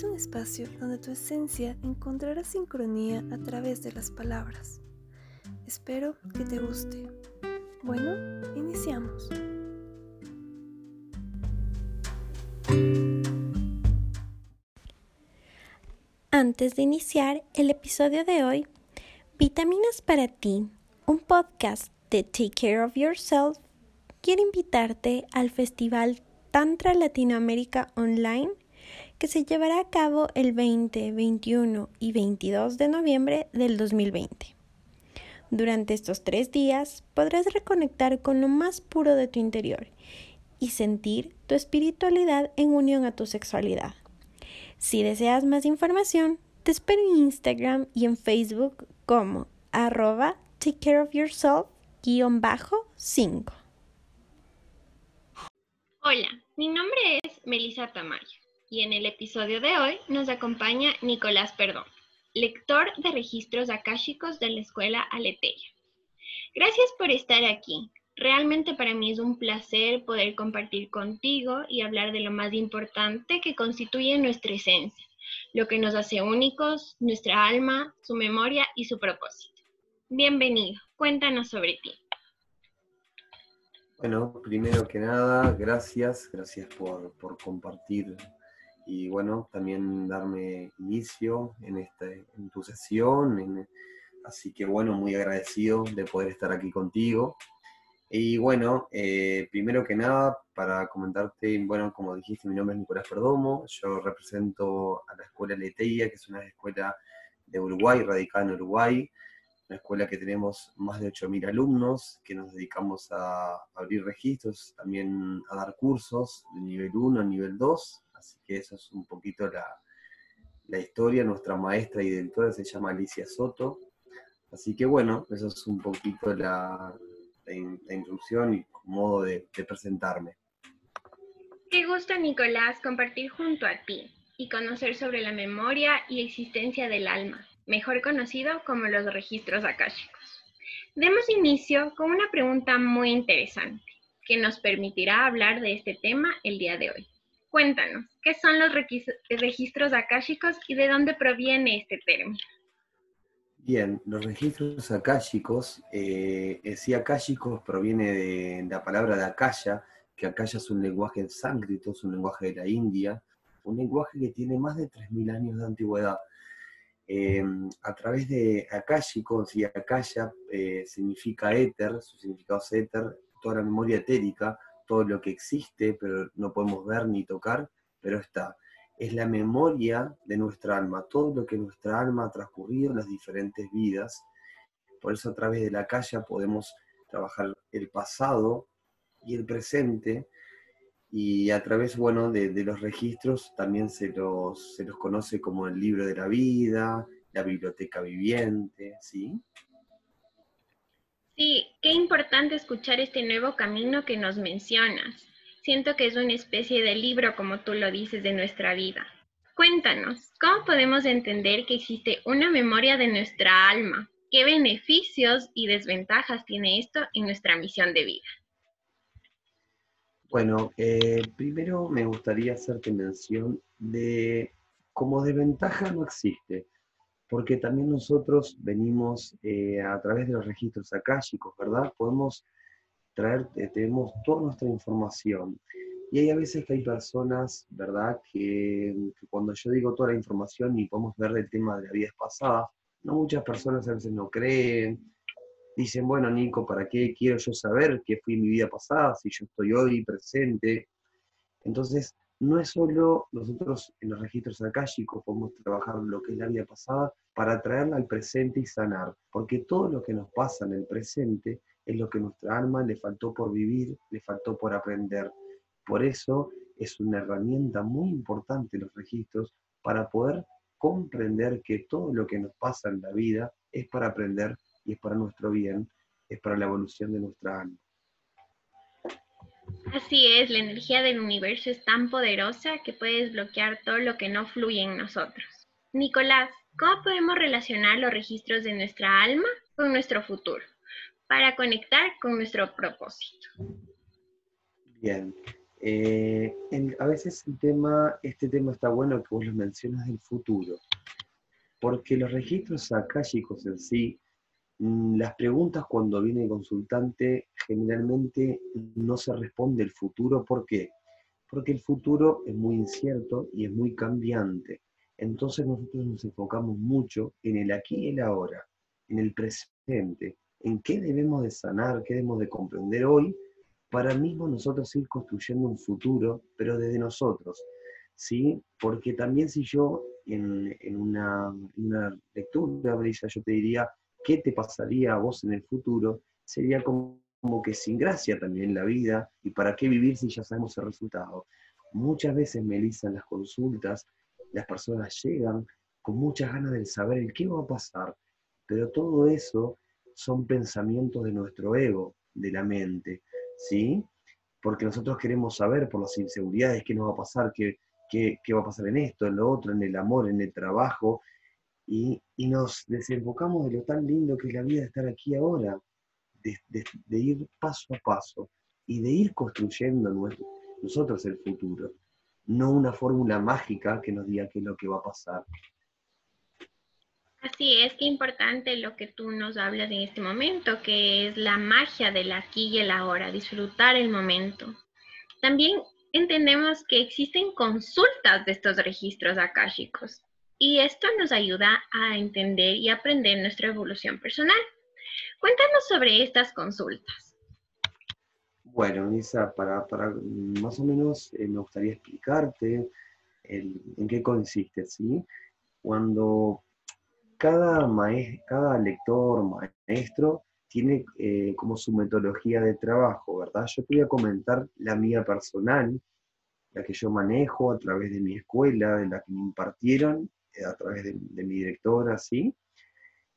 es un espacio donde tu esencia encontrará sincronía a través de las palabras. Espero que te guste. Bueno, iniciamos. Antes de iniciar el episodio de hoy, Vitaminas para ti, un podcast de Take Care of Yourself, quiere invitarte al Festival Tantra Latinoamérica Online que se llevará a cabo el 20, 21 y 22 de noviembre del 2020. Durante estos tres días podrás reconectar con lo más puro de tu interior y sentir tu espiritualidad en unión a tu sexualidad. Si deseas más información, te espero en Instagram y en Facebook como arroba take care of yourself 5. Hola, mi nombre es Melissa Tamayo y en el episodio de hoy nos acompaña Nicolás Perdón, lector de registros akáshicos de la escuela Aleteya. Gracias por estar aquí. Realmente para mí es un placer poder compartir contigo y hablar de lo más importante que constituye nuestra esencia, lo que nos hace únicos, nuestra alma, su memoria y su propósito. Bienvenido, cuéntanos sobre ti. Bueno, primero que nada, gracias, gracias por, compartir y bueno, también darme inicio en, este, en tu sesión. así que bueno, muy agradecido de poder estar aquí contigo. Y bueno, eh, primero que nada, para comentarte, bueno, como dijiste, mi nombre es Nicolás Perdomo, yo represento a la Escuela Leteia, que es una escuela de Uruguay, radicada en Uruguay, una escuela que tenemos más de 8.000 alumnos, que nos dedicamos a abrir registros, también a dar cursos de nivel 1 a nivel 2, así que eso es un poquito la, la historia. Nuestra maestra y directora se llama Alicia Soto, así que bueno, eso es un poquito la, la, introducción y modo de, presentarme. Qué gusto, Nicolás, compartir junto a ti y conocer sobre la memoria y existencia del alma, mejor conocido como los registros akáshicos. Demos inicio con una pregunta muy interesante que nos permitirá hablar de este tema el día de hoy. Cuéntanos, ¿qué son los registros akáshicos y de dónde proviene este término? Bien, los registros akáshicos, eh, si akáshicos proviene de la palabra de akaya, que akaya es un lenguaje sánscrito, es un lenguaje de la India, un lenguaje que tiene más de 3.000 años de antigüedad. Eh, a través de akáshicos, y akaya eh, significa éter, su significado es éter, toda la memoria etérica, todo lo que existe, pero no podemos ver ni tocar, pero está es la memoria de nuestra alma, todo lo que nuestra alma ha transcurrido en las diferentes vidas. Por eso a través de la calle podemos trabajar el pasado y el presente, y a través bueno, de, los registros también se los, se los conoce como el libro de la vida, la biblioteca viviente, ¿sí? Sí, qué importante escuchar este nuevo camino que nos mencionas. Siento que es una especie de libro, como tú lo dices, de nuestra vida. Cuéntanos, ¿cómo podemos entender que existe una memoria de nuestra alma? ¿Qué beneficios y desventajas tiene esto en nuestra misión de vida? Bueno, eh, primero me gustaría hacerte mención de como desventaja no existe, porque también nosotros venimos eh, a través de los registros akáshicos, ¿verdad? Podemos traer, eh, tenemos toda nuestra información. Y hay a veces que hay personas, ¿verdad?, que, cuando yo digo toda la información y podemos ver el tema de la vida pasada, no muchas personas a veces no creen, dicen, bueno, Nico, ¿para qué quiero yo saber qué fue mi vida pasada si yo estoy hoy presente? Entonces, no es solo nosotros en los registros akáshicos podemos trabajar lo que es la vida pasada para traerla al presente y sanar, porque todo lo que nos pasa en el presente es lo que nuestra alma le faltó por vivir, le faltó por aprender. Por eso es una herramienta muy importante los registros para poder comprender que todo lo que nos pasa en la vida es para aprender y es para nuestro bien, es para la evolución de nuestra alma. Así es, la energía del universo es tan poderosa que puede desbloquear todo lo que no fluye en nosotros. Nicolás, ¿cómo podemos relacionar los registros de nuestra alma con nuestro futuro? para conectar con nuestro propósito. Bien, Eh, a veces el tema, este tema está bueno que vos lo mencionas del futuro, porque los registros akáshicos en sí, las preguntas cuando viene el consultante generalmente no se responde el futuro, ¿por qué? Porque el futuro es muy incierto y es muy cambiante. Entonces nosotros nos enfocamos mucho en el aquí y el ahora, en el presente, en qué debemos de sanar, qué debemos de comprender hoy, para mismo nosotros ir construyendo un futuro, pero desde nosotros, ¿sí? Porque también si yo en, una, una, lectura, Brisa, yo te diría, ¿qué te pasaría a vos en el futuro? Sería como, que sin gracia también la vida, y para qué vivir si ya sabemos el resultado. Muchas veces, Melissa, en las consultas, las personas llegan con muchas ganas de saber el qué va a pasar, pero todo eso son pensamientos de nuestro ego, de la mente, ¿sí? Porque nosotros queremos saber por las inseguridades qué nos va a pasar, qué, qué, va a pasar en esto, en lo otro, en el amor, en el trabajo, y, nos desenfocamos de lo tan lindo que es la vida de estar aquí ahora, de, ir paso a paso y de ir construyendo nosotros el futuro, no una fórmula mágica que nos diga qué es lo que va a pasar. Así es, que importante lo que tú nos hablas en este momento, que es la magia del aquí y el ahora, disfrutar el momento. También entendemos que existen consultas de estos registros akáshicos y esto nos ayuda a entender y aprender nuestra evolución personal. Cuéntanos sobre estas consultas. Bueno, Isa, para, para más o menos eh, me gustaría explicarte en qué consiste, ¿sí? Cuando cada, cada lector, maestro, tiene eh, como su metodología de trabajo, ¿verdad? Yo te voy a comentar la mía personal, la que yo manejo a través de mi escuela, de la que me impartieron, a través de, mi directora, ¿sí?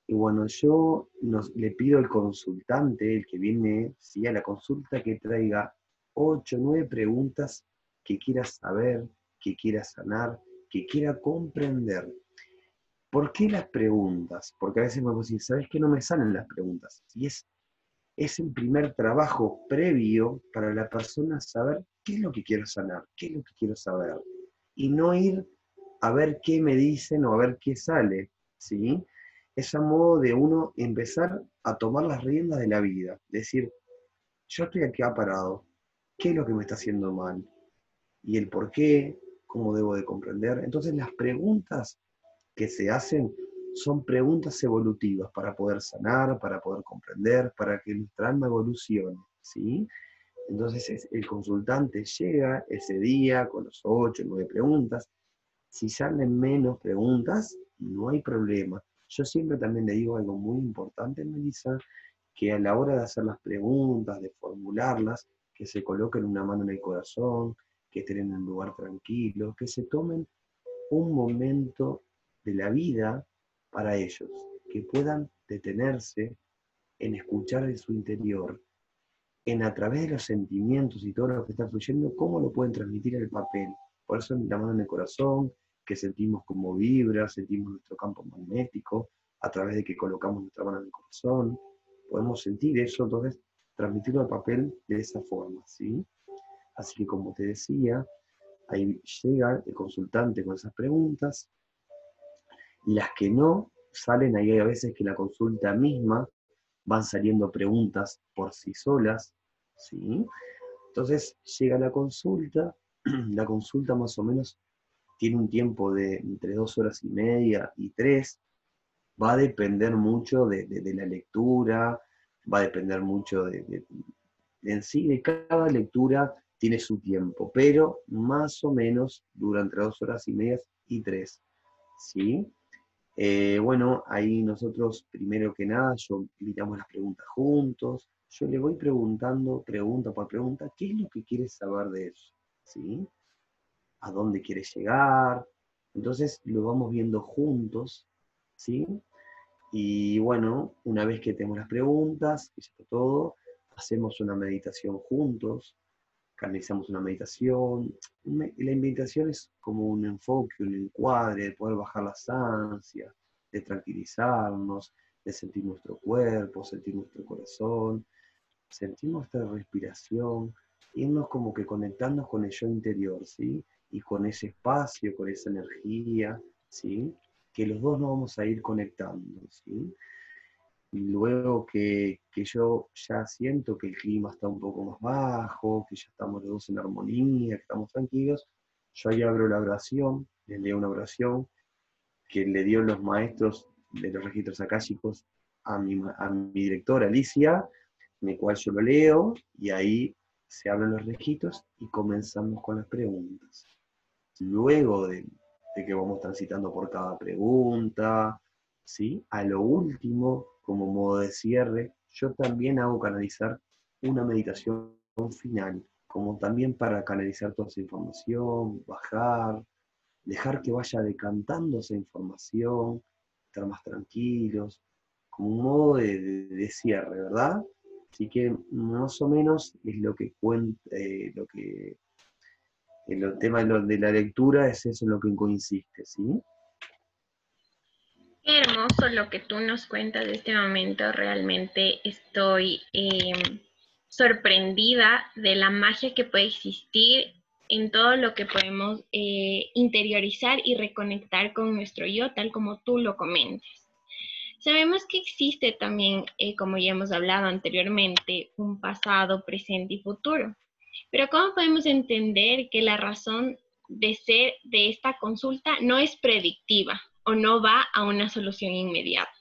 Y bueno, yo le pido al consultante, el que viene ¿sí? a la consulta, que traiga ocho, nueve preguntas que quiera saber, que quiera sanar, que quiera comprender. ¿Por qué las preguntas? Porque a veces me decir, ¿sabes que no me salen las preguntas? Y es, es el primer trabajo previo para la persona saber qué es lo que quiero sanar, qué es lo que quiero saber. Y no ir a ver qué me dicen o a ver qué sale, ¿sí? Es a modo de uno empezar a tomar las riendas de la vida. Decir, yo estoy aquí parado, ¿qué es lo que me está haciendo mal? Y el por qué, cómo debo de comprender. Entonces las preguntas que se hacen son preguntas evolutivas para poder sanar, para poder comprender, para que nuestra alma evolucione, ¿sí? Entonces el consultante llega ese día con los ocho, nueve preguntas. Si salen menos preguntas, no hay problema. Yo siempre también le digo algo muy importante, Melissa, que a la hora de hacer las preguntas, de formularlas, que se coloquen una mano en el corazón, que estén en un lugar tranquilo, que se tomen un momento de la vida para ellos, que puedan detenerse en escuchar de su interior, en a través de los sentimientos y todo lo que está fluyendo, cómo lo pueden transmitir en el papel. Por eso la mano en el corazón, que sentimos como vibra, sentimos nuestro campo magnético, a través de que colocamos nuestra mano en el corazón, podemos sentir eso, entonces transmitirlo al papel de esa forma, ¿sí? Así que como te decía, ahí llega el consultante con esas preguntas, las que no, salen ahí a veces que la consulta misma van saliendo preguntas por sí solas, ¿sí? Entonces llega la consulta, la consulta más o menos tiene un tiempo de entre dos horas y media y tres, va a depender mucho de, la lectura, va a depender mucho de, de, en sí, de cada lectura tiene su tiempo, pero más o menos dura entre dos horas y media y tres, ¿sí? Eh, bueno, ahí nosotros, primero que nada, yo invitamos las preguntas juntos. Yo le voy preguntando, pregunta por pregunta, ¿qué es lo que quieres saber de eso? ¿Sí? ¿A dónde quieres llegar? Entonces lo vamos viendo juntos, ¿sí? Y bueno, una vez que tenemos las preguntas, y está todo, hacemos una meditación juntos, canalizamos una meditación. La meditación es como un enfoque, un encuadre, de poder bajar las ansias, de tranquilizarnos, de sentir nuestro cuerpo, sentir nuestro corazón, sentir nuestra respiración, irnos como que conectando con el yo interior, ¿sí? Y con ese espacio, con esa energía, ¿sí? Que los dos nos vamos a ir conectando, ¿sí? Y luego que, que, yo ya siento que el clima está un poco más bajo, que ya estamos los dos en armonía, que estamos tranquilos, yo ahí abro la oración, les leo una oración que le dio los maestros de los registros akáshicos a mi, a mi directora Alicia, en el cual yo lo leo y ahí se abren los registros y comenzamos con las preguntas. Luego de, que vamos transitando por cada pregunta, ¿sí? a lo último, como modo de cierre, yo también hago canalizar una meditación final, como también para canalizar toda esa información, bajar, dejar que vaya decantando esa información, estar más tranquilos, como modo de, cierre, ¿verdad? Así que más o menos es lo que cuenta, eh, lo que el tema de, la lectura es eso lo que consiste, ¿sí? Qué hermoso lo que tú nos cuentas de este momento. Realmente estoy em, sorprendida de la magia que puede existir en todo lo que podemos eh, interiorizar y reconectar con nuestro yo, tal como tú lo comentas. Sabemos que existe también, eh, como ya hemos hablado anteriormente, un pasado, presente y futuro. Pero ¿cómo podemos entender que la razón de ser de esta consulta no es predictiva o no va a una solución inmediata?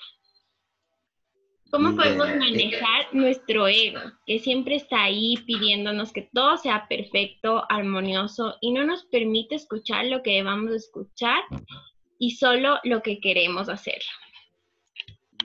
¿Cómo podemos manejar nuestro ego, que siempre está ahí pidiéndonos que todo sea perfecto, armonioso y no nos permite escuchar lo que debamos escuchar y solo lo que queremos hacer?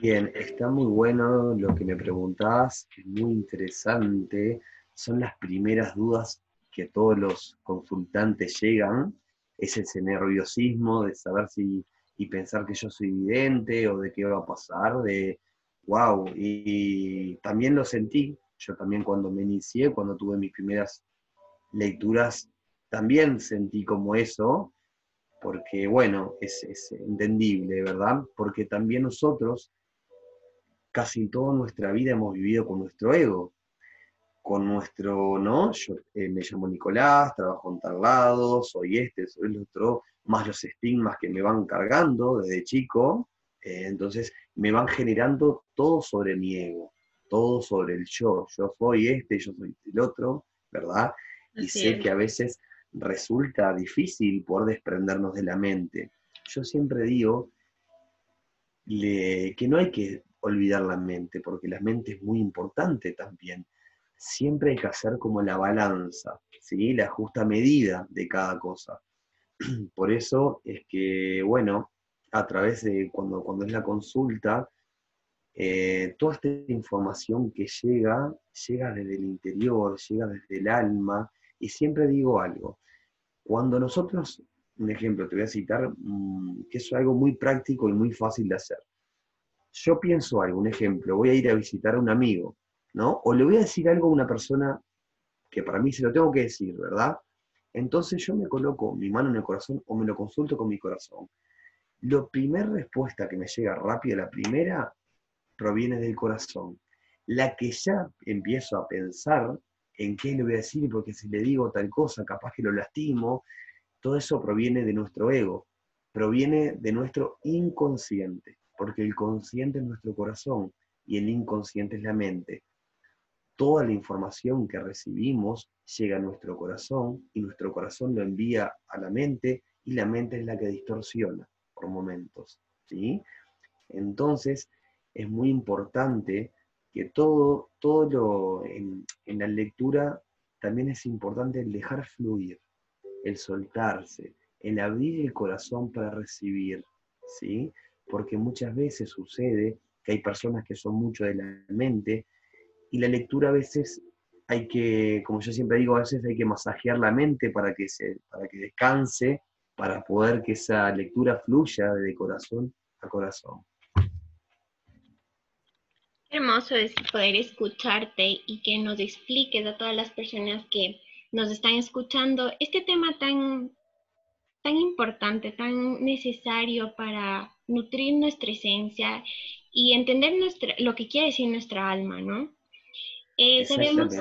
Bien, está muy bueno lo que me preguntás, es muy interesante. Son las primeras dudas que todos los consultantes llegan. Es ese nerviosismo de saber si y pensar que yo soy vidente o de qué va a pasar, de wow, y, también lo sentí, yo también cuando me inicié, cuando tuve mis primeras lecturas, también sentí como eso, porque bueno, es, es entendible, ¿verdad? Porque también nosotros casi toda nuestra vida hemos vivido con nuestro ego, con nuestro, ¿no? Yo eh, me llamo Nicolás, trabajo en tal lado, soy este, soy el otro, más los estigmas que me van cargando desde chico, eh, entonces me van generando todo sobre mi ego, todo sobre el yo. Yo soy este, yo soy el otro, ¿verdad? Y sé que a veces resulta difícil poder desprendernos de la mente. Yo siempre digo que no hay que olvidar la mente, porque la mente es muy importante también. Siempre hay que hacer como la balanza, ¿sí? la justa medida de cada cosa. Por eso es que, bueno, a través de cuando, cuando es la consulta, eh, toda esta información que llega, llega desde el interior, llega desde el alma, y siempre digo algo, cuando nosotros, un ejemplo, te voy a citar, mm, que es algo muy práctico y muy fácil de hacer. Yo pienso algo, un ejemplo, voy a ir a visitar a un amigo, ¿no? O le voy a decir algo a una persona que para mí se lo tengo que decir, ¿verdad? Entonces yo me coloco mi mano en el corazón o me lo consulto con mi corazón. La primera respuesta que me llega rápida, la primera, proviene del corazón. La que ya empiezo a pensar en qué le voy a decir, porque si le digo tal cosa, capaz que lo lastimo, todo eso proviene de nuestro ego, proviene de nuestro inconsciente, porque el consciente es nuestro corazón y el inconsciente es la mente. Toda la información que recibimos llega a nuestro corazón y nuestro corazón lo envía a la mente y la mente es la que distorsiona por momentos. ¿sí? Entonces, es muy importante que todo, todo lo, en, la lectura también es importante el dejar fluir, el soltarse, el abrir el corazón para recibir, ¿sí? Porque muchas veces sucede que hay personas que son mucho de la mente y la lectura a veces hay que, como yo siempre digo, a veces hay que masajear la mente para que, se, para que descanse para poder que esa lectura fluya de corazón a corazón. hermoso es poder escucharte y que nos expliques a todas las personas que nos están escuchando este tema tan, tan importante, tan necesario para nutrir nuestra esencia y entender nuestra, lo que quiere decir nuestra alma, ¿no? Eh, sabemos,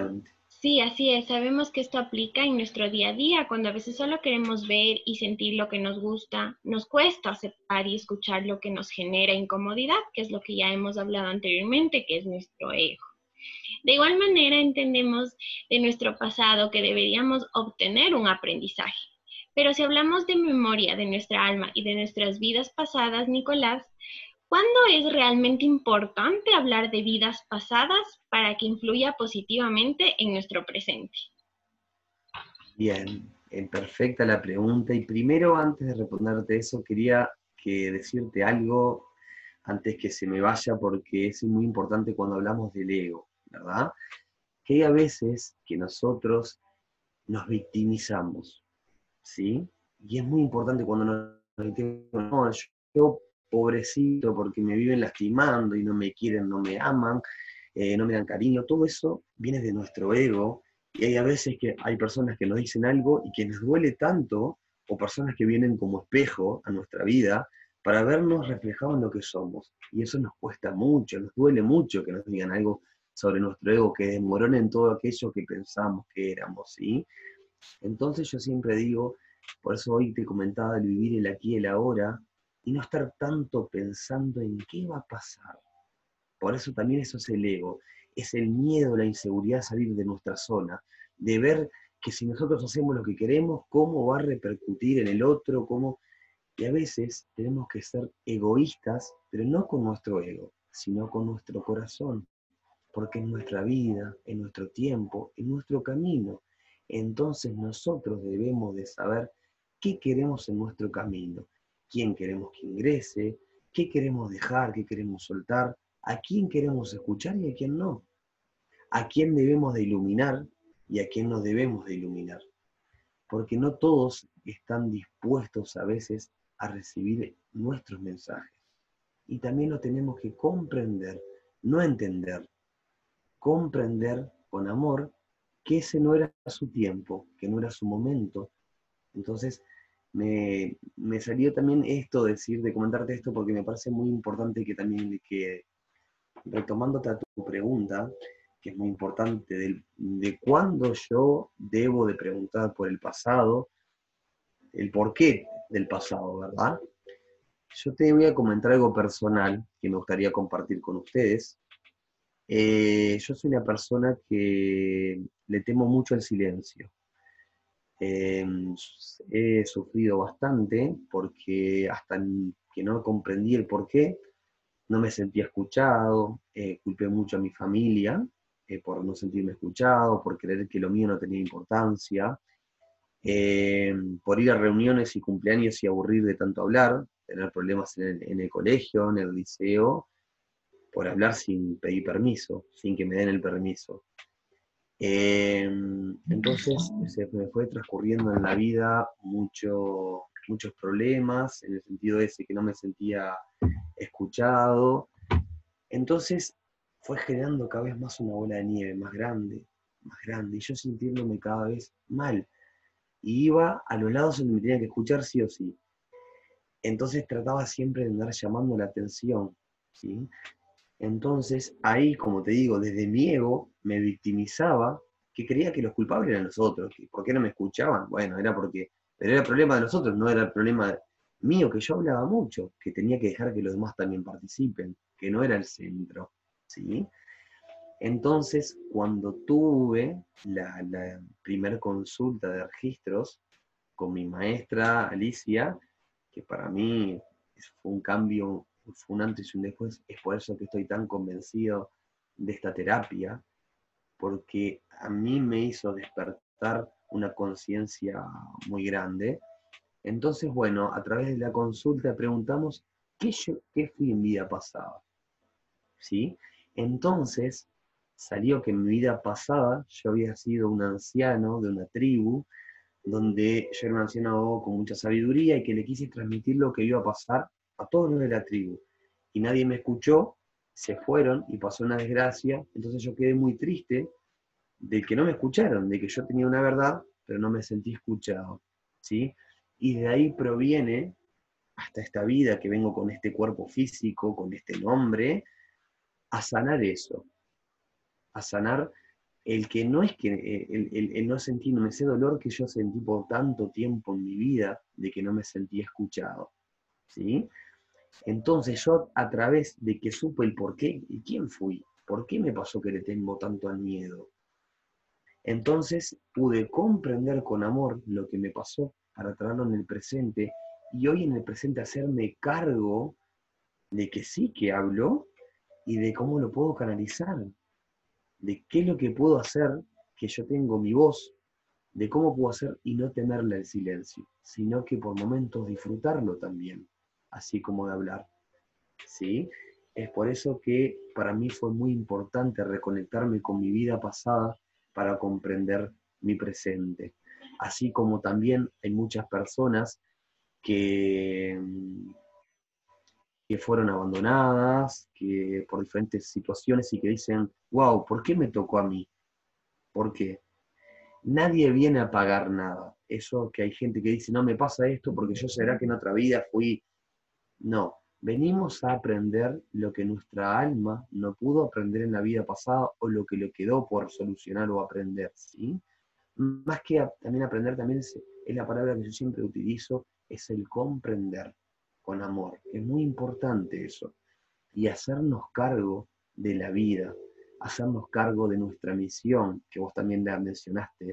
Sí, así es. Sabemos que esto aplica en nuestro día a día, cuando a veces solo queremos ver y sentir lo que nos gusta, nos cuesta aceptar y escuchar lo que nos genera incomodidad, que es lo que ya hemos hablado anteriormente, que es nuestro ego. De igual manera, entendemos de nuestro pasado que deberíamos obtener un aprendizaje. Pero si hablamos de memoria de nuestra alma y de nuestras vidas pasadas, Nicolás, ¿Cuándo es realmente importante hablar de vidas pasadas para que influya positivamente en nuestro presente? Bien, perfecta la pregunta. Y primero, antes de responderte eso, quería que decirte algo antes que se me vaya, porque es muy importante cuando hablamos del ego, ¿verdad? Que hay a veces que nosotros nos victimizamos, ¿sí? Y es muy importante cuando nos victimizamos. yo pobrecito porque me viven lastimando y no me quieren, no me aman, eh, no me dan cariño, todo eso viene de nuestro ego y hay a veces que hay personas que nos dicen algo y que nos duele tanto, o personas que vienen como espejo a nuestra vida para vernos reflejados en lo que somos. Y eso nos cuesta mucho, nos duele mucho que nos digan algo sobre nuestro ego, que desmoronen todo aquello que pensamos que éramos, ¿sí? Entonces yo siempre digo, por eso hoy te comentaba el vivir el aquí y el ahora, y no estar tanto pensando en qué va a pasar. Por eso también eso es el ego, es el miedo, la inseguridad de salir de nuestra zona, de ver que si nosotros hacemos lo que queremos, cómo va a repercutir en el otro, cómo... Y a veces tenemos que ser egoístas, pero no con nuestro ego, sino con nuestro corazón, porque en nuestra vida, en nuestro tiempo, en nuestro camino, entonces nosotros debemos de saber qué queremos en nuestro camino quién queremos que ingrese, qué queremos dejar, qué queremos soltar, a quién queremos escuchar y a quién no, a quién debemos de iluminar y a quién no debemos de iluminar. Porque no todos están dispuestos a veces a recibir nuestros mensajes. Y también lo tenemos que comprender, no entender, comprender con amor que ese no era su tiempo, que no era su momento. Entonces, me, salió también esto, decir, de comentarte esto, porque me parece muy importante que también, que retomándote a tu pregunta, que es muy importante, de, de cuándo yo debo de preguntar por el pasado, el porqué del pasado, ¿verdad? Yo te voy a comentar algo personal que me gustaría compartir con ustedes. Eh, yo soy una persona que le temo mucho el silencio. Em, he sufrido bastante porque hasta que no comprendí el por qué, no me sentía escuchado, eh, culpé mucho a mi familia eh, por no sentirme escuchado, por creer que lo mío no tenía importancia, em, por ir a reuniones y cumpleaños y aburrir de tanto hablar, tener problemas en el, en el colegio, en el liceo, por hablar sin pedir permiso, sin que me den el permiso. Em, entonces se me fue transcurriendo en la vida mucho, muchos problemas, en el sentido ese que no me sentía escuchado. Entonces fue generando cada vez más una bola de nieve, más grande, más grande, y yo sintiéndome cada vez mal. Y iba a los lados donde me tenía que escuchar sí o sí. Entonces trataba siempre de andar llamando la atención, ¿sí? Entonces, ahí, como te digo, desde mi ego me victimizaba, que creía que los culpables eran los otros, que por qué no me escuchaban, bueno, era porque, pero era el problema de los otros, no era el problema mío, que yo hablaba mucho, que tenía que dejar que los demás también participen, que no era el centro, ¿sí? Entonces, cuando tuve la, la primer consulta de registros con mi maestra Alicia, que para mí fue un cambio fue un antes y un después, es por eso que estoy tan convencido de esta terapia, porque a mí me hizo despertar una conciencia muy grande. Entonces, bueno, a través de la consulta preguntamos, ¿qué, yo, qué fui en vida pasada? ¿Sí? Entonces, salió que en mi vida pasada yo había sido un anciano de una tribu, donde yo era un anciano con mucha sabiduría y que le quise transmitir lo que iba a pasar a todos los de la tribu. Y nadie me escuchó, se fueron y pasó una desgracia. Entonces yo quedé muy triste de que no me escucharon, de que yo tenía una verdad, pero no me sentí escuchado. ¿sí? Y de ahí proviene hasta esta vida que vengo con este cuerpo físico, con este nombre, a sanar eso, a sanar el que no es que, eh, el, no sentirme ese dolor que yo sentí por tanto tiempo en mi vida de que no me sentía escuchado. ¿sí? Entonces yo a través de que supe el por qué y quién fui, por qué me pasó que le tengo tanto al miedo, entonces pude comprender con amor lo que me pasó para traerlo en el presente y hoy en el presente hacerme cargo de que sí que hablo y de cómo lo puedo canalizar, de qué es lo que puedo hacer, que yo tengo mi voz, de cómo puedo hacer y no temerle el silencio, sino que por momentos disfrutarlo también, así como de hablar. ¿Sí? Es por eso que para mí fue muy importante reconectarme con mi vida pasada para comprender mi presente. Así como también hay muchas personas que, que fueron abandonadas, que por diferentes situaciones y que dicen, wow, ¿por qué me tocó a mí? ¿Por qué? Nadie viene a pagar nada. Eso que hay gente que dice, no me pasa esto porque yo será que en otra vida fui... No, Venimos a aprender lo que nuestra alma no pudo aprender en la vida pasada o lo que le quedó por solucionar o aprender, ¿sí? Más que también aprender, también es, la palabra que yo siempre utilizo, es el comprender con amor. Es muy importante eso. Y hacernos cargo de la vida, hacernos cargo de nuestra misión, que vos también la mencionaste,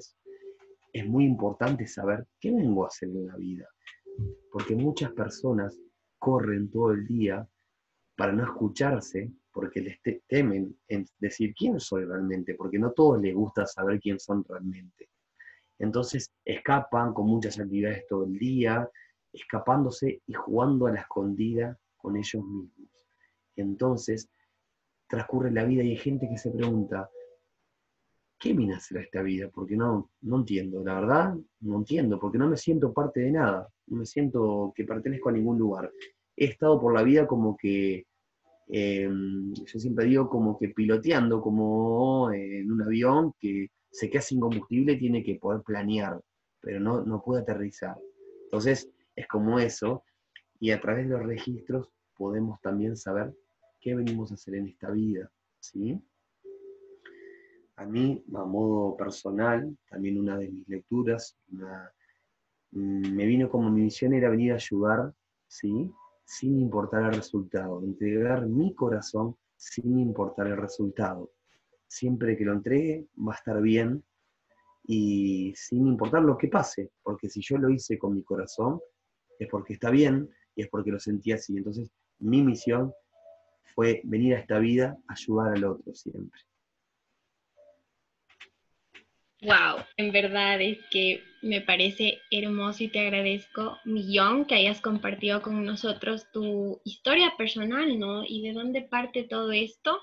es muy importante saber qué vengo a hacer en la vida. Porque muchas personas corren todo el día para no escucharse, porque les temen en decir quién soy realmente, porque no todos les gusta saber quién son realmente. Entonces escapan con muchas actividades todo el día, escapándose y jugando a la escondida con ellos mismos. Entonces transcurre la vida y hay gente que se pregunta, ¿qué vine a hacer a esta vida? Porque no, no entiendo, la verdad, no entiendo, porque no me siento parte de nada, no me siento que pertenezco a ningún lugar he estado por la vida como que, em, yo siempre digo como que piloteando, como en un avión que se queda sin combustible tiene que poder planear, pero no, no puede aterrizar. Entonces, es como eso, y a través de los registros podemos también saber qué venimos a hacer en esta vida, ¿sí? A mí, a modo personal, también una de mis lecturas, mm, me vino como mi misión era venir a ayudar, ¿sí? Sin importar el resultado, entregar mi corazón sin importar el resultado. Siempre que lo entregue va a estar bien y sin importar lo que pase, porque si yo lo hice con mi corazón es porque está bien y es porque lo sentí así. Entonces mi misión fue venir a esta vida a ayudar al otro siempre. Wow, en verdad es que me parece hermoso y te agradezco millón que hayas compartido con nosotros tu historia personal, ¿no? Y de dónde parte todo esto.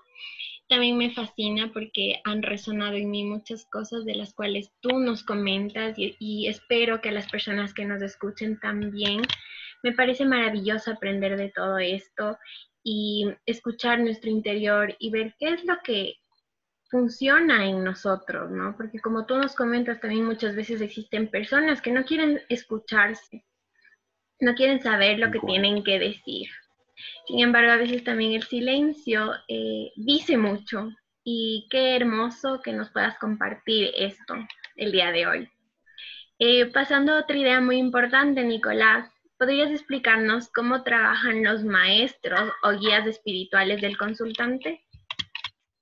También me fascina porque han resonado en mí muchas cosas de las cuales tú nos comentas y, espero que las personas que nos escuchen también. Me parece maravilloso aprender de todo esto y escuchar nuestro interior y ver qué es lo que funciona en nosotros, ¿no? Porque como tú nos comentas, también muchas veces existen personas que no quieren escucharse, no quieren saber lo que tienen que decir. Sin embargo, a veces también el silencio eh, dice mucho y qué hermoso que nos puedas compartir esto el día de hoy. Eh, pasando a otra idea muy importante, Nicolás, ¿podrías explicarnos cómo trabajan los maestros o guías espirituales del consultante?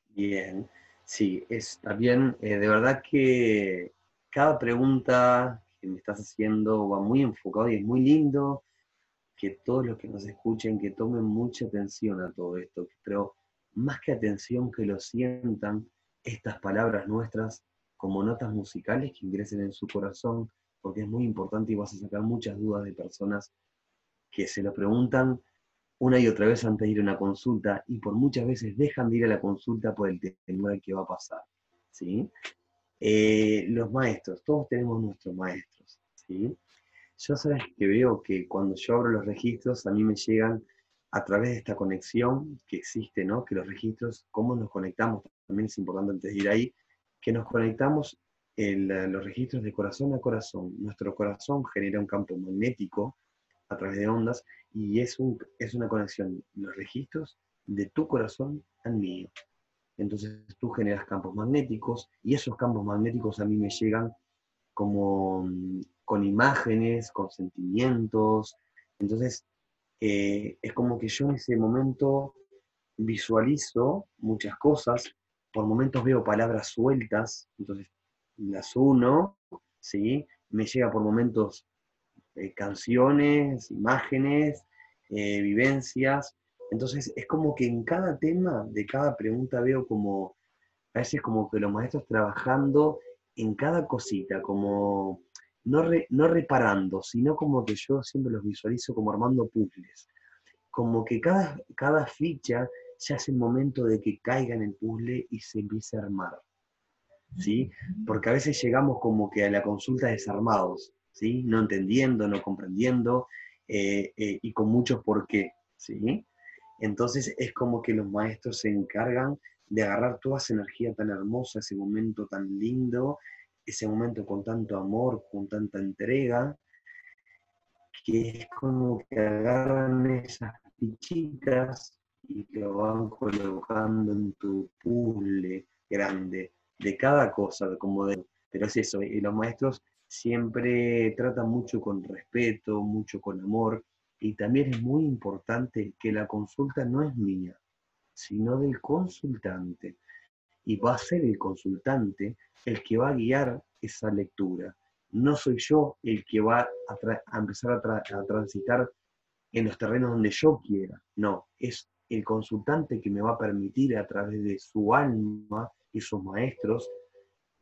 Bien, Sí, es también, eh, de verdad que cada pregunta que me estás haciendo va muy enfocado y es muy lindo que todos los que nos escuchen, que tomen mucha atención a todo esto, pero más que atención, que lo sientan estas palabras nuestras como notas musicales que ingresen en su corazón, porque es muy importante y vas a sacar muchas dudas de personas que se lo preguntan una y otra vez antes de ir a una consulta y por muchas veces dejan de ir a la consulta por el temor que va a pasar. ¿sí? Eh, los maestros, todos tenemos nuestros maestros. ¿sí? Yo sabes que veo que cuando yo abro los registros a mí me llegan a través de esta conexión que existe, ¿no? que los registros, cómo nos conectamos, también es importante antes de ir ahí, que nos conectamos en los registros de corazón a corazón. Nuestro corazón genera un campo magnético a través de ondas y es, un, es una conexión, los registros de tu corazón al mío. entonces tú generas campos magnéticos y esos campos magnéticos a mí me llegan como mm, con imágenes, con sentimientos. Entonces, eh, es como que yo en ese momento visualizo muchas cosas, por momentos veo palabras sueltas, entonces las uno, ¿sí? Me llega por momentos eh, canciones, imágenes, eh, vivencias. Entonces es como que en cada tema de cada pregunta veo como, a veces como que los maestros trabajando en cada cosita, como no, no reparando, sino como que yo siempre los visualizo como armando puzzles. Como que cada, cada ficha ya es el momento de que caiga en el puzzle y se empiece a armar. ¿Sí? Porque a veces llegamos como que a la consulta desarmados, ¿sí? No entendiendo, no comprendiendo, eh, eh, y con muchos por qué, ¿sí? Entonces es como que los maestros se encargan de agarrar toda esa energía tan hermosa, ese momento tan lindo, ese momento con tanto amor, con tanta entrega, que es como que agarran esas fichitas y lo van colocando en tu puzzle grande de cada cosa, como de, pero es eso, y los maestros siempre trata mucho con respeto, mucho con amor, y también es muy importante que la consulta no es mía, sino del consultante. Y va a ser el consultante el que va a guiar esa lectura. No soy yo el que va a, empezar a, transitar en los terrenos donde yo quiera. No, es el consultante que me va a permitir a través de su alma y sus maestros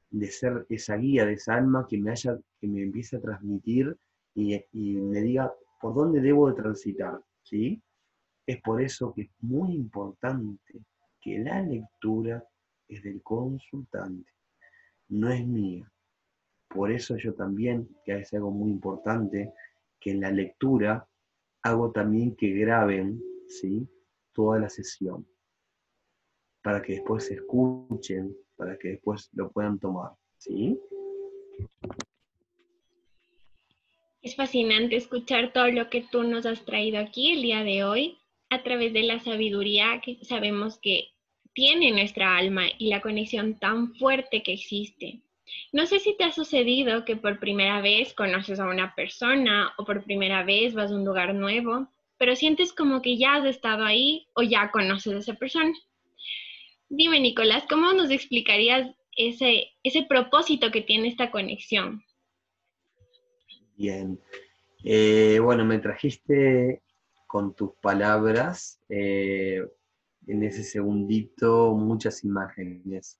de ser esa guía de esa alma que me, haya, que me empiece a transmitir y, me diga por dónde debo de transitar, ¿sí? Es por eso que es muy importante que la lectura es del consultante, no es mía. Por eso yo también, que es algo muy importante, que en la lectura hago también que graben, ¿sí? Toda la sesión, para que después se escuchen para que después lo puedan tomar. ¿Sí? Es fascinante escuchar todo lo que tú nos has traído aquí el día de hoy a través de la sabiduría que sabemos que tiene nuestra alma y la conexión tan fuerte que existe. No sé si te ha sucedido que por primera vez conoces a una persona o por primera vez vas a un lugar nuevo, pero sientes como que ya has estado ahí o ya conoces a esa persona. Dime, Nicolás, ¿cómo nos explicarías ese, ese propósito que tiene esta conexión? Bien. Eh, bueno, me trajiste con tus palabras eh, en ese segundito muchas imágenes,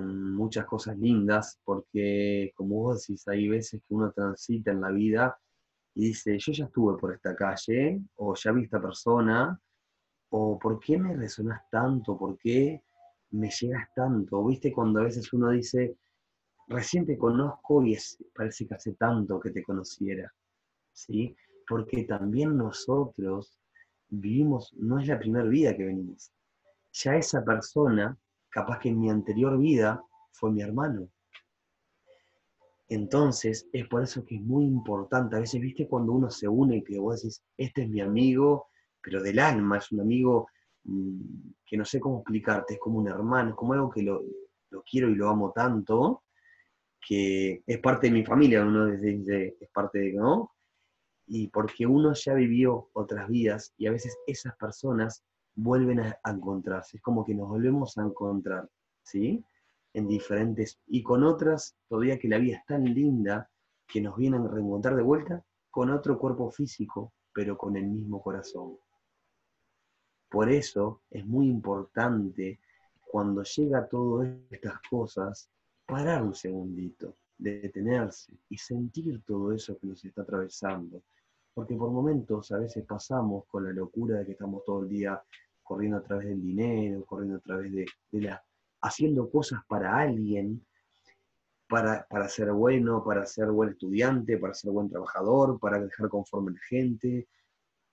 muchas cosas lindas, porque como vos decís, hay veces que uno transita en la vida y dice, yo ya estuve por esta calle, o ya vi esta persona, o por qué me resonas tanto, por qué me llegas tanto. ¿Viste cuando a veces uno dice, recién te conozco y parece que hace tanto que te conociera? ¿Sí? Porque también nosotros vivimos, no es la primera vida que venimos. Ya esa persona, capaz que en mi anterior vida, fue mi hermano. Entonces, es por eso que es muy importante. A veces, viste, cuando uno se une, que vos decís, este es mi amigo, pero del alma, es un amigo mm, que no sé cómo explicarte, es como un hermano, es como algo que lo, quiero y lo amo tanto, que es parte de mi familia, uno desde, es parte de, ¿no? Y porque uno ya vivió otras vidas y a veces esas personas vuelven a, encontrarse, es como que nos volvemos a encontrar, ¿sí? En diferentes, y con otras, todavía que la vida es tan linda, que nos vienen a reencontrar de vuelta con otro cuerpo físico, pero con el mismo corazón. Por eso es muy importante cuando llega todas estas cosas, parar un segundito, detenerse y sentir todo eso que nos está atravesando. Porque por momentos a veces pasamos con la locura de que estamos todo el día corriendo a través del dinero, corriendo a través de, la, haciendo cosas para alguien, para, para, ser bueno, para ser buen estudiante, para ser buen trabajador, para dejar conforme a la gente,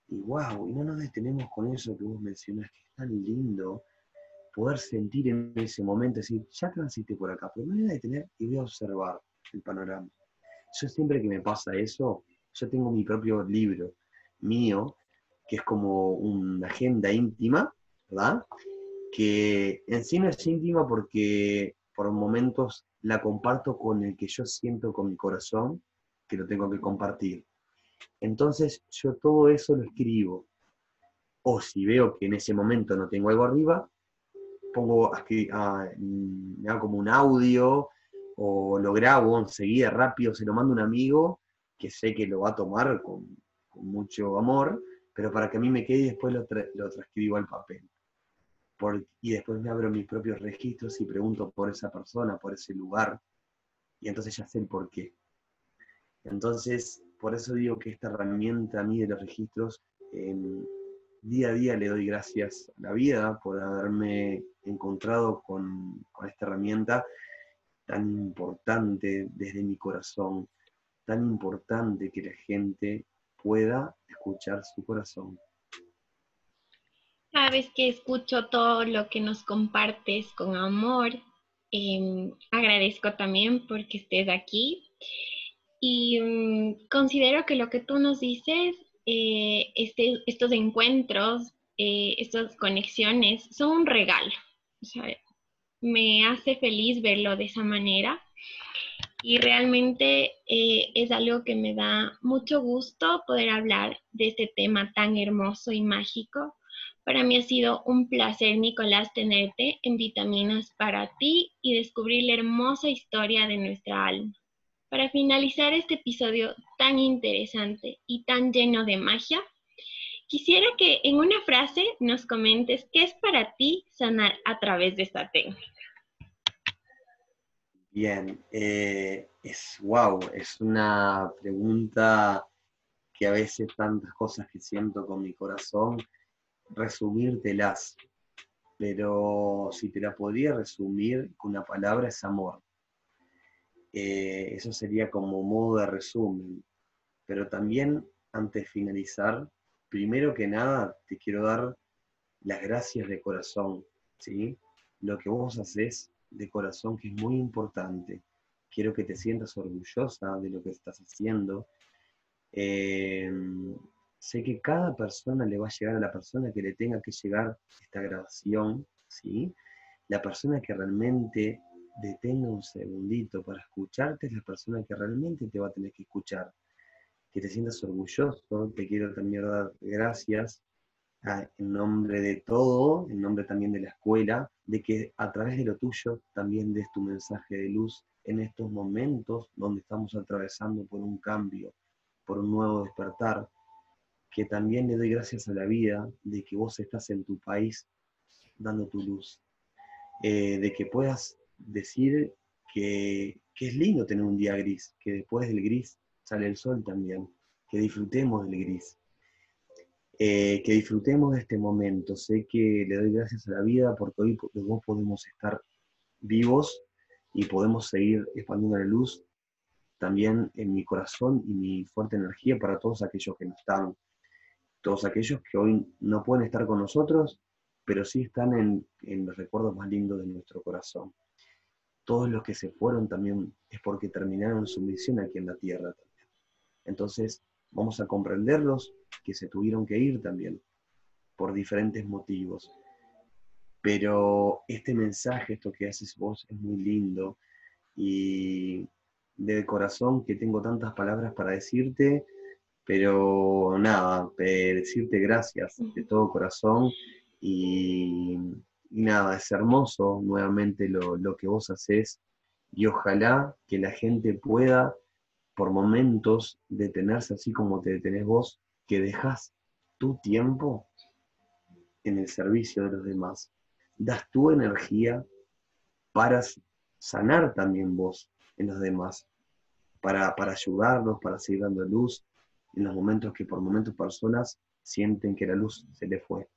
y wow, y no nos detenemos con eso que vos mencionás, que es tan lindo poder sentir en ese momento, decir, ya transité por acá, pero me voy a detener y voy a observar el panorama. Yo siempre que me pasa eso, yo tengo mi propio libro mío, que es como una agenda íntima, ¿verdad? que en sí no es íntima porque por momentos la comparto con el que yo siento con mi corazón, que lo tengo que compartir. Entonces yo todo eso lo escribo. O si veo que en ese momento no tengo algo arriba, pongo, a, me hago como un audio o lo grabo enseguida rápido, se lo mando a un amigo que sé que lo va a tomar con, mucho amor, pero para que a mí me quede y después lo, lo transcribo al papel y después me abro mis propios registros y pregunto por esa persona, por ese lugar, y entonces ya sé el por qué. Entonces, por eso digo que esta herramienta a mí de los registros, día a día le doy gracias a la vida por haberme encontrado con, esta herramienta tan importante desde mi corazón, tan importante que la gente pueda escuchar su corazón. Vez que escucho todo lo que nos compartes con amor, em, agradezco también porque estés aquí y mm, considero que lo que tú nos dices, eh, este, estos encuentros, eh, estas conexiones son un regalo. me hace feliz verlo de esa manera y realmente eh, es algo que me da mucho gusto poder hablar de este tema tan hermoso y mágico para mí ha sido un placer, Nicolás, tenerte en Vitaminas para ti y descubrir la hermosa historia de nuestra alma. Para finalizar este episodio tan interesante y tan lleno de magia, quisiera que en una frase nos comentes qué es para ti sanar a través de esta técnica. Bien, eh, es wow, es una pregunta que a veces tantas cosas que siento con mi corazón resumírtelas, pero si te la podría resumir con una palabra es amor. Eh, eso sería como modo de resumen. Pero también, antes de finalizar, primero que nada te quiero dar las gracias de corazón, ¿sí? Lo que vos haces de corazón que es muy importante. Quiero que te sientas orgullosa de lo que estás haciendo. Eh, sé que cada persona le va a llegar a la persona que le tenga que llegar esta grabación, ¿sí? La persona que realmente detenga un segundito para escucharte es la persona que realmente te va a tener que escuchar. Que te sientas orgulloso, te quiero también dar gracias en nombre de todo, en nombre también de la escuela, de que a través de lo tuyo también des tu mensaje de luz en estos momentos donde estamos atravesando por un cambio, por un nuevo despertar, que también le doy gracias a la vida de que vos estás en tu país dando tu luz, eh, de que puedas decir que, es lindo tener un día gris, que después del gris sale el sol también, que disfrutemos del gris, eh, que disfrutemos de este momento. Sé que le doy gracias a la vida porque hoy vos podemos estar vivos y podemos seguir expandiendo la luz también en mi corazón y mi fuerte energía para todos aquellos que no están todos aquellos que hoy no pueden estar con nosotros, pero sí están en, los recuerdos más lindos de nuestro corazón. Todos los que se fueron también es porque terminaron su misión aquí en la tierra también. Entonces, vamos a comprenderlos que se tuvieron que ir también por diferentes motivos. Pero este mensaje, esto que haces vos, es muy lindo y de corazón que tengo tantas palabras para decirte pero nada, decirte gracias de todo corazón y, nada, es hermoso nuevamente lo, que vos haces y ojalá que la gente pueda por momentos detenerse así como te detenés vos, que dejas tu tiempo en el servicio de los demás. Das tu energía para sanar también vos en los demás, para, para ayudarlos, para seguir dando luz, en los momentos que por momentos personas sienten que la luz se le fue.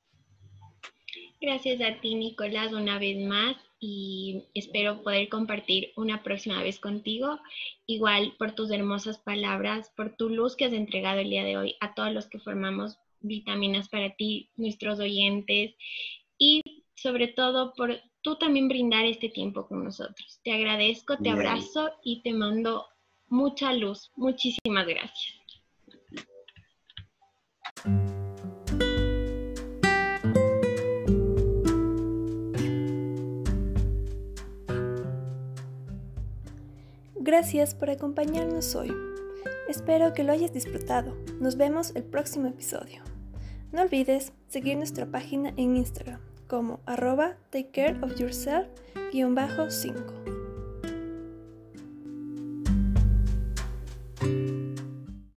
Gracias a ti, Nicolás, una vez más y espero poder compartir una próxima vez contigo. Igual por tus hermosas palabras, por tu luz que has entregado el día de hoy a todos los que formamos vitaminas para ti, nuestros oyentes y sobre todo por tú también brindar este tiempo con nosotros. Te agradezco, te abrazo y te mando mucha luz. Muchísimas gracias. Gracias por acompañarnos hoy. Espero que lo hayas disfrutado. Nos vemos el próximo episodio. No olvides seguir nuestra página en Instagram como arroba takecareofyourself-5.